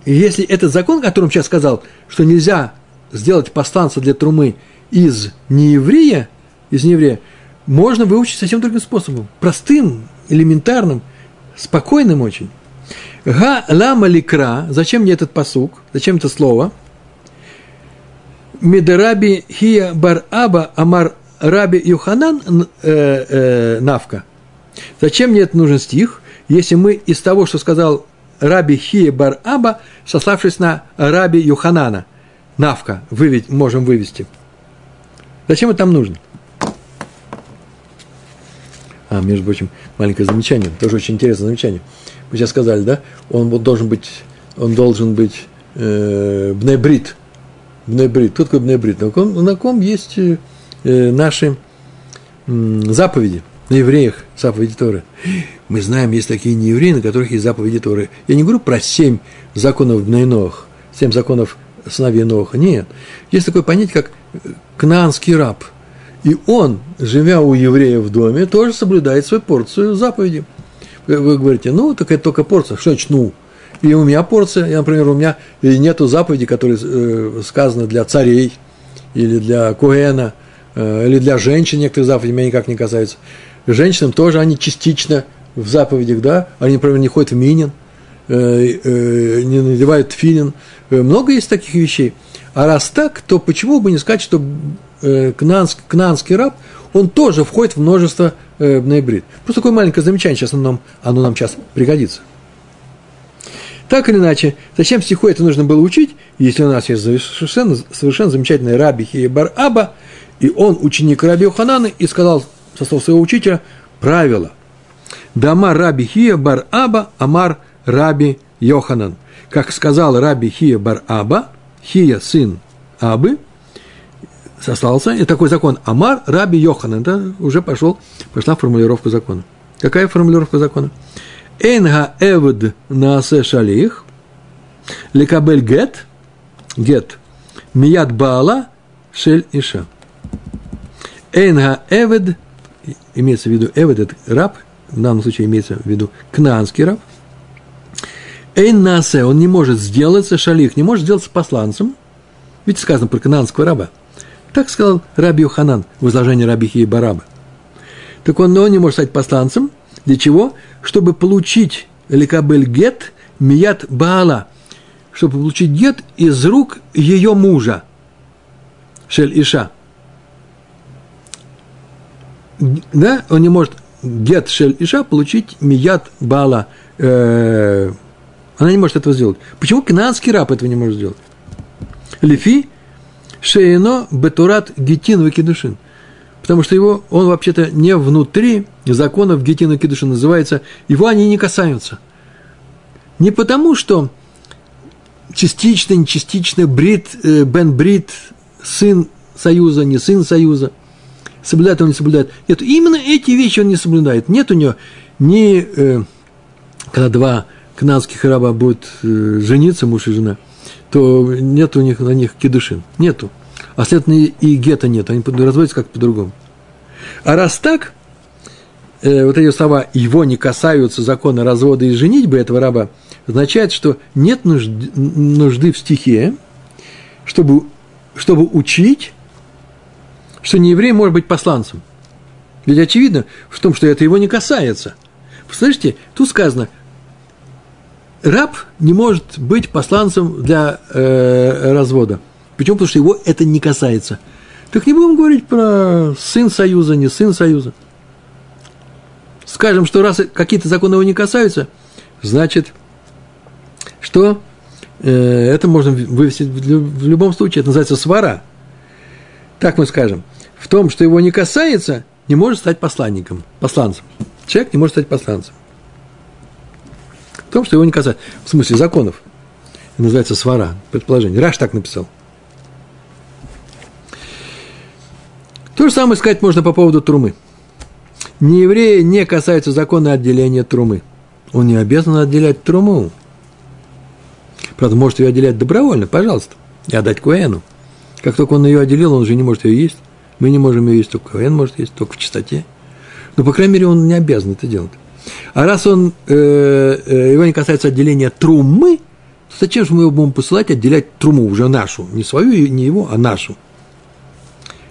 если этот закон, о котором сейчас сказал, что нельзя сделать посланца для трумы из нееврея, из нееврея, можно выучить совсем другим способом, простым, элементарным, спокойным очень. Га лама ликра, зачем мне этот посук, зачем это слово – Медераби Хия Бар Аба Амар Раби Юханан э, э, Навка. Зачем мне это нужен стих, если мы из того, что сказал Раби Хия Бар Аба, сославшись на Раби Юханана, Навка, выведь, можем вывести. Зачем это там нужно? А, между прочим, маленькое замечание, тоже очень интересное замечание. Мы сейчас сказали, да, он должен быть, он должен быть э, бнебрит, Бнебрит. Кто такой Бнебрит? На ком, на ком есть э, наши э, заповеди, на евреях заповеди Торы. Мы знаем, есть такие неевреи, на которых есть заповеди Торы. Я не говорю про семь законов Бнейнох, семь законов сыновей Ноха. Нет. Есть такое понятие, как кнаанский раб. И он, живя у еврея в доме, тоже соблюдает свою порцию заповеди. Вы говорите, ну, такая только порция. Что значит, ну? И у меня порция, я, например, у меня нету заповеди, которые э, сказаны для царей, или для Куэна, э, или для женщин некоторые заповеди меня никак не касаются. Женщинам тоже они частично в заповедях, да, они, например, не ходят в минин, э, не надевают филин. Э, много есть таких вещей. А раз так, то почему бы не сказать, что э, кнанский раб, он тоже входит в множество э, бнейбрид. Просто такое маленькое замечание, сейчас оно нам, оно нам сейчас пригодится. Так или иначе, зачем стиху это нужно было учить, если у нас есть совершенно, совершенно замечательный раби Хиебар Аба, и он ученик раби Уханана, и сказал со слов своего учителя правило. Дама раби Хия бар Аба, Амар раби Йоханан. Как сказал раби Хия бар Аба, Хия сын Абы, сослался, и такой закон Амар раби Йоханан. Это уже пошел, пошла формулировка закона. Какая формулировка закона? Энга эвд наасе шалих, лекабель гет, гет, мият баала, шель иша. Энга эвед, имеется в виду эвед, это раб, в данном случае имеется в виду кнаанский раб. Эйн наасе, он не может сделаться, шалих, не может сделаться посланцем, ведь сказано про кнаанского раба. Так сказал Раби Юханан в изложении Раби Хии Бараба. Так он, он не может стать посланцем, для чего? Чтобы получить лекабель гет мият баала, чтобы получить гет из рук ее мужа, Шель Иша. да, он не может гет шель иша получить мият бала. Э, она не может этого сделать. Почему канадский раб этого не может сделать? Лифи шейно бетурат гетин выкидушин. Потому что его, он вообще-то не внутри законов гетин выкидушин называется, его они не касаются. Не потому, что частично, не частично, брит, э, бен брит, сын союза, не сын союза, соблюдает он, не соблюдает. Нет, именно эти вещи он не соблюдает. Нет у него ни, э, когда два канадских раба будут э, жениться, муж и жена, то нет у них на них кедушин. Нету. А следовательно, и гетто нет. Они разводятся как по-другому. А раз так, э, вот эти слова «его не касаются закона развода и женитьбы этого раба», означает, что нет нужды, нужды в стихе, чтобы, чтобы учить, что не еврей может быть посланцем. Ведь очевидно в том, что это его не касается. Слышите, тут сказано, раб не может быть посланцем для э, развода. Почему? Потому что его это не касается. Так не будем говорить про сын союза, не сын союза. Скажем, что раз какие-то законы его не касаются, значит, что э, это можно вывести в любом случае, это называется свара. Так мы скажем. В том, что его не касается, не может стать посланником, посланцем. Человек не может стать посланцем. В том, что его не касается. В смысле законов. Это называется свара, предположение. Раш так написал. То же самое сказать можно по поводу трумы. Не евреи не касаются закона отделения трумы. Он не обязан отделять труму. Правда, может ее отделять добровольно, пожалуйста, и отдать Куэну. Как только он ее отделил, он уже не может ее есть. Мы не можем ее есть, только Куэн может есть, только в чистоте. Но, по крайней мере, он не обязан это делать. А раз он, э, э, его не касается отделения трумы, то зачем же мы его будем посылать отделять труму, уже нашу, не свою, не его, а нашу?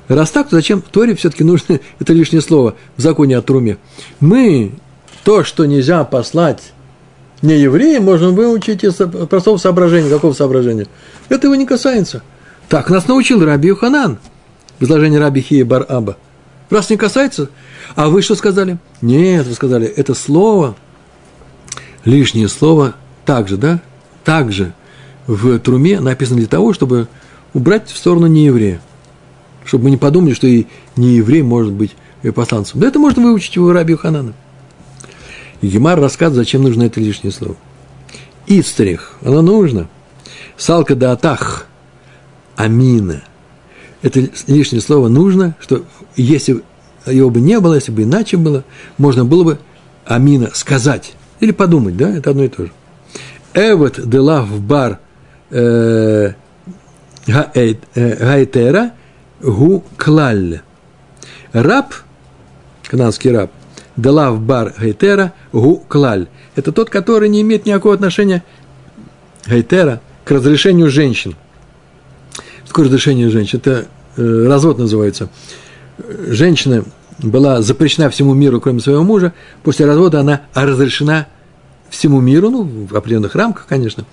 Раз так, то зачем в Торе все-таки нужно, это лишнее слово, в законе о труме. Мы то, что нельзя послать не евреям можно выучить из простого соображения. Какого соображения? Это его не касается. Так нас научил Раби Юханан в изложении Раби Хия Бар Аба. Раз не касается, а вы что сказали? Нет, вы сказали, это слово, лишнее слово, также, да, также в труме написано для того, чтобы убрать в сторону нееврея. Чтобы мы не подумали, что и нееврей может быть посланцем. Да это можно выучить у Раби Юханана. И Гемар рассказывает, зачем нужно это лишнее слово. Истрих, оно нужно. Салка да атах, амина. Это лишнее слово нужно, что если его бы не было, если бы иначе было, можно было бы амина сказать или подумать, да, это одно и то же. Эвет де лав бар э, э, гайтера гу клаль. Раб, канадский раб, Делав бар гайтера гу клаль. Это тот, который не имеет никакого отношения гайтера к разрешению женщин. Что такое разрешение женщин? Это э, развод называется. Женщина была запрещена всему миру, кроме своего мужа. После развода она разрешена всему миру, ну, в определенных рамках, конечно.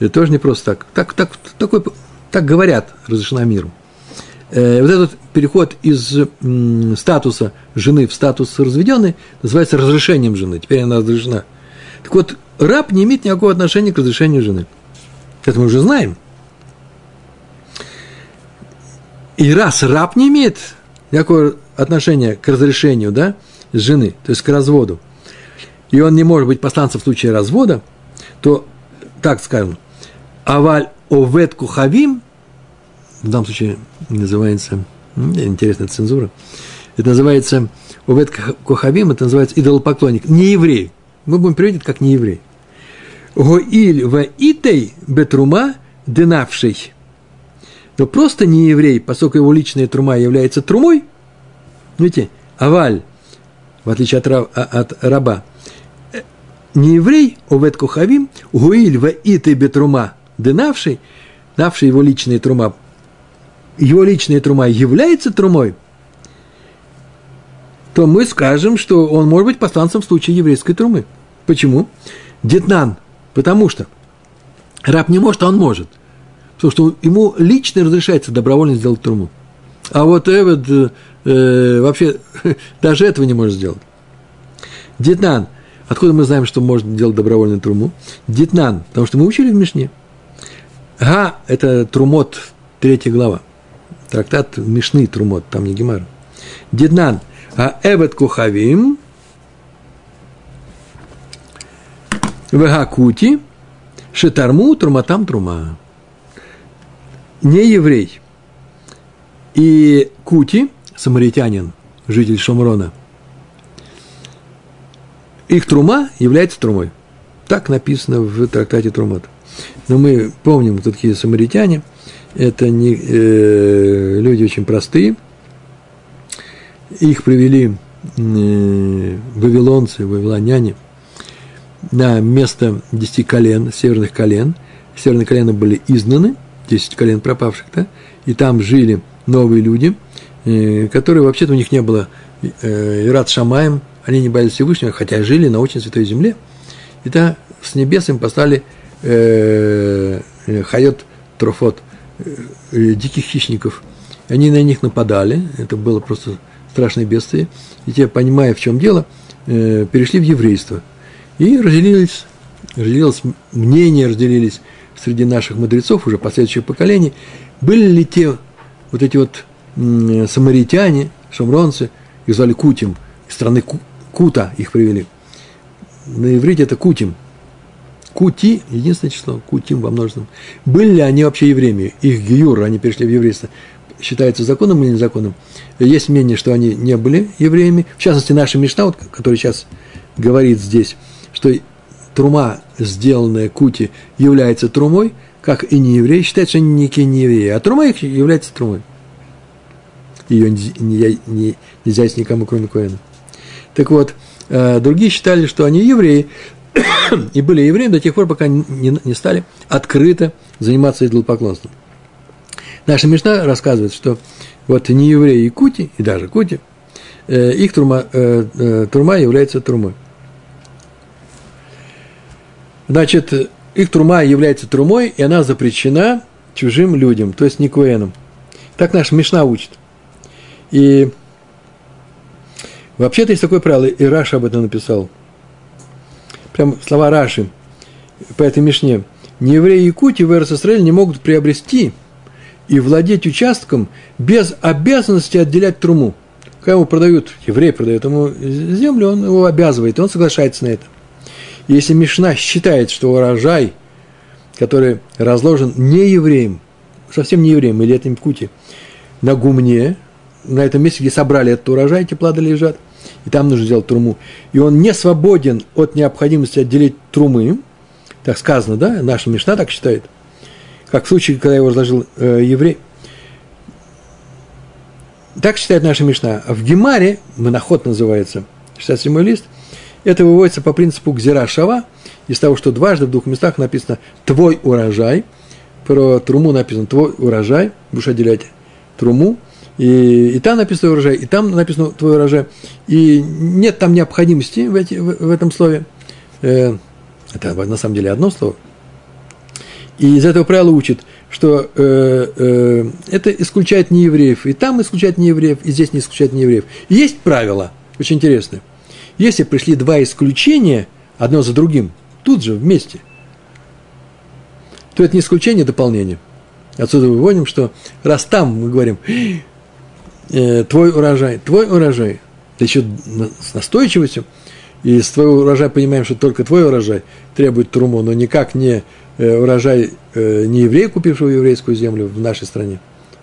Это тоже не просто так. Так, так, такой, так говорят, разрешена миру. Э, вот этот переход из статуса жены в статус разведенной называется разрешением жены. Теперь она разрешена. Так вот, раб не имеет никакого отношения к разрешению жены. Это мы уже знаем. И раз раб не имеет никакого отношения к разрешению да, жены, то есть к разводу, и он не может быть посланцем в случае развода, то, так скажем, аваль овет кухавим – в данном случае называется, интересная цензура, это называется, Увет Кохавим, это называется идолопоклонник, не еврей. Мы будем переводить как не еврей. Гоиль в итей бетрума дынавший. Но просто не еврей, поскольку его личная трума является трумой, видите, аваль, в отличие от, раб, от раба, не еврей, овет кухавим, гуиль в итей бетрума дынавший, давший его личная трума, его личная трума является трумой, то мы скажем, что он может быть посланцем в случае еврейской трумы. Почему? Детнан. Потому что раб не может, а он может. Потому что ему лично разрешается добровольно сделать труму. А вот Эвед э, э вообще даже этого не может сделать. Детнан. Откуда мы знаем, что можно делать добровольную труму? Детнан. Потому что мы учили в Мишне. Га – это трумот, третья глава. Трактат Мишны трумот, там не Гемар. Детнан. А Эвед Кухавим – Вегакути, Шетарму, Труматам, Трума. Не еврей. И Кути, самаритянин, житель Шомрона, их трума является трумой. Так написано в трактате Трумат. Но мы помним, кто такие самаритяне. Это не, э, люди очень простые. Их привели э, вавилонцы, вавилоняне – на место десяти колен, северных колен. Северные колена были изгнаны, десять колен пропавших, да, и там жили новые люди, э, которые вообще-то у них не было э, Ират Шамаем, они не боялись Всевышнего, хотя жили на очень святой земле. И да, с небес им послали э, э хайот трофот, диких хищников. Они на них нападали, это было просто страшное бедствие. И те, понимая, в чем дело, э, перешли в еврейство – и разделились, разделилось мнения, разделились среди наших мудрецов, уже последующих поколений, были ли те вот эти вот самаритяне, шамронцы, их звали Кутим, из страны Кута их привели. На иврите это Кутим. Кути, единственное число, Кутим во множественном. Были ли они вообще евреями? Их гиюр, они перешли в еврейство, считается законом или незаконным? Есть мнение, что они не были евреями. В частности, наша Мишна, вот, который сейчас говорит здесь, что трума, сделанная кути, является трумой, как и не евреи, считают, что они некие не евреи, а трума их является трумой. Ее нельзя, нельзя никому, кроме Коэна. Так вот, э, другие считали, что они евреи, и были евреями до тех пор, пока не, не стали открыто заниматься идолопоклонством. Наша Мишна рассказывает, что вот не евреи и кути, и даже кути, э, их трума, э, трума является трумой. Значит, их трума является трумой, и она запрещена чужим людям, то есть не куэнам. Так наш Мишна учит. И вообще-то есть такое правило, и Раша об этом написал. Прям слова Раши по этой Мишне. Неевреи Якутии в Иерусалиме не могут приобрести и владеть участком без обязанности отделять труму. Когда ему продают, еврей продает ему землю, он его обязывает, и он соглашается на это. Если Мишна считает, что урожай, который разложен не евреем, совсем не евреем, или этим кути, на гумне, на этом месте, где собрали этот урожай, эти плоды лежат, и там нужно сделать труму, и он не свободен от необходимости отделить трумы, так сказано, да, наша Мишна так считает, как в случае, когда его разложил э, еврей. Так считает наша Мишна. В Гемаре, моноход называется, 67 лист, это выводится по принципу гзира шава, из того, что дважды в двух местах написано «твой урожай», про труму написано «твой урожай», будешь отделять труму, и, и там написано урожай, и там написано твой урожай. И нет там необходимости в, эти, в, в этом слове. Э, это на самом деле одно слово. И из этого правила учит, что э, э, это исключает неевреев. И там исключает неевреев, и здесь не исключает неевреев. И есть правило, очень интересное – если пришли два исключения, одно за другим, тут же, вместе, то это не исключение, а дополнение. Отсюда выводим, что раз там мы говорим, э, твой урожай, твой урожай, да еще с настойчивостью, и с твоего урожая понимаем, что только твой урожай требует труму, но никак не э, урожай э, не еврея, купившего еврейскую землю в нашей стране,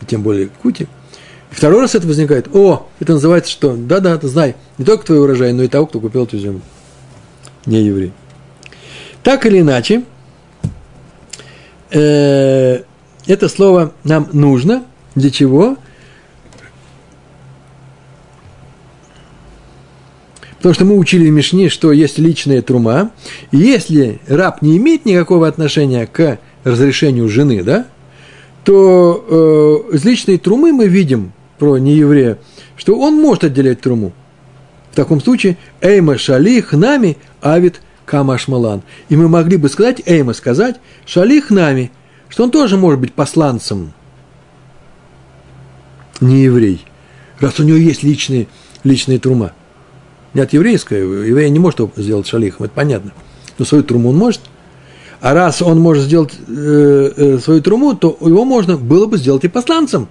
тем более Кути – и второй раз это возникает. О, это называется что? Да-да, знай, не только твой урожай, но и того, кто купил эту землю. Не еврей. Так или иначе, э, это слово нам нужно. Для чего? Потому что мы учили в Мишне, что есть личная трума, и если раб не имеет никакого отношения к разрешению жены, да, то э, из личной трумы мы видим, про нееврея, что он может отделять труму. В таком случае Эйма Шалих нами авит Камашмалан. И мы могли бы сказать, Эйма сказать, Шалих нами, что он тоже может быть посланцем. не еврей, раз у него есть личные, личная трума. Нет, еврейская, еврей не может сделать шалихом, это понятно. Но свою труму он может. А раз он может сделать э, э, свою труму, то его можно было бы сделать и посланцем.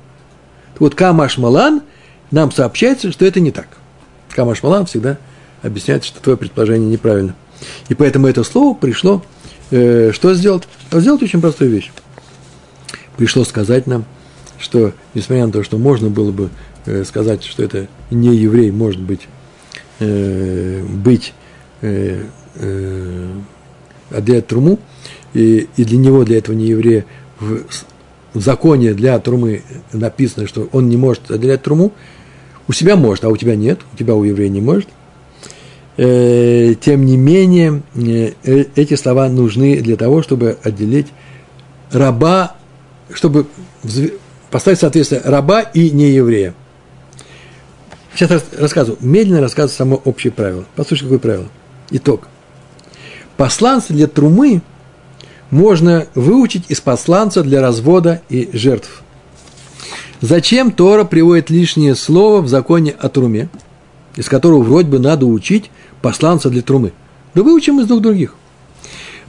Вот Камаш Малан нам сообщается, что это не так. Камаш Малан всегда объясняет, что твое предположение неправильно. И поэтому это слово пришло, э, что сделать? Сделать очень простую вещь. Пришло сказать нам, что, несмотря на то, что можно было бы э, сказать, что это не еврей, может быть, э, быть э, э, отделять труму, и, и для него, для этого не еврея, в, в законе для трумы написано, что он не может отделять труму, у себя может, а у тебя нет, у тебя у еврея не может. Э, тем не менее, э, э, эти слова нужны для того, чтобы отделить раба, чтобы поставить соответствие раба и нееврея. Сейчас рассказываю, медленно рассказываю само общее правило. Послушай, какое правило. Итог. Посланцы для трумы можно выучить из посланца для развода и жертв. Зачем Тора приводит лишнее слово в законе о труме, из которого вроде бы надо учить посланца для трумы? Да выучим из двух других.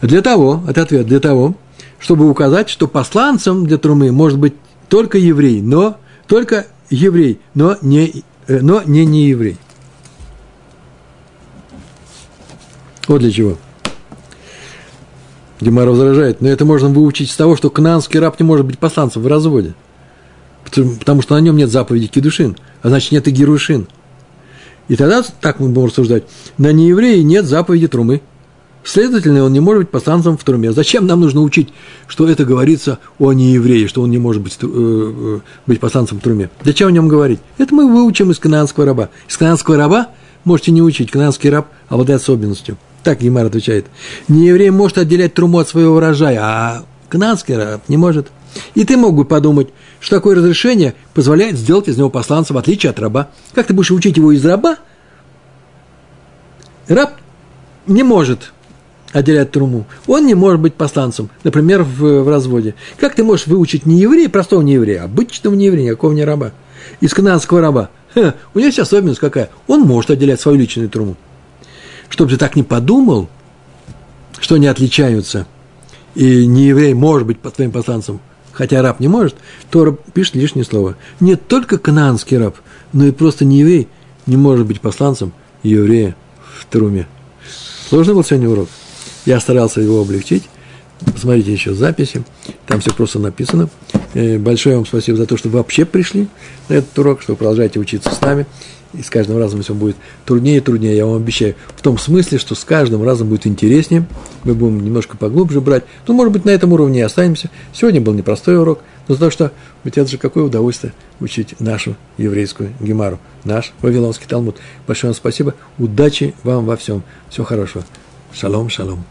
Для того, это ответ, для того, чтобы указать, что посланцем для трумы может быть только еврей, но только еврей, но не, но не не еврей. Вот для чего. Гемара возражает, но это можно выучить с того, что кананский раб не может быть посланцем в разводе. Потому что на нем нет заповеди кедушин, а значит нет и герушин. И тогда, так мы будем рассуждать, на неевреи нет заповеди трумы. Следовательно, он не может быть посланцем в труме. Зачем нам нужно учить, что это говорится о нееврее, что он не может быть, э, э, быть посланцем в труме? Зачем о нем говорить? Это мы выучим из канадского раба. Из канадского раба можете не учить. Канадский раб обладает особенностью – так Гемар отвечает. Не еврей может отделять труму от своего урожая, а канадский раб не может. И ты мог бы подумать, что такое разрешение позволяет сделать из него посланца, в отличие от раба. Как ты будешь учить его из раба? Раб не может отделять труму. Он не может быть посланцем, например, в, в разводе. Как ты можешь выучить не еврея, простого не еврея, а обычного не еврея, никакого не раба, из канадского раба? Ха, у него есть особенность какая? Он может отделять свою личную труму чтобы ты так не подумал, что они отличаются, и не еврей может быть под твоим посланцем, хотя раб не может, то пишет лишнее слово. Не только кананский раб, но и просто не еврей не может быть посланцем еврея в Труме. Сложный был сегодня урок. Я старался его облегчить. Посмотрите еще записи. Там все просто написано. Э, большое вам спасибо за то, что вы вообще пришли на этот урок, что вы продолжаете учиться с нами и с каждым разом все будет труднее и труднее, я вам обещаю. В том смысле, что с каждым разом будет интереснее, мы будем немножко поглубже брать. Ну, может быть, на этом уровне и останемся. Сегодня был непростой урок, но то, что ведь это же какое удовольствие учить нашу еврейскую гемару, наш Вавилонский Талмуд. Большое вам спасибо, удачи вам во всем, всего хорошего. Шалом, шалом.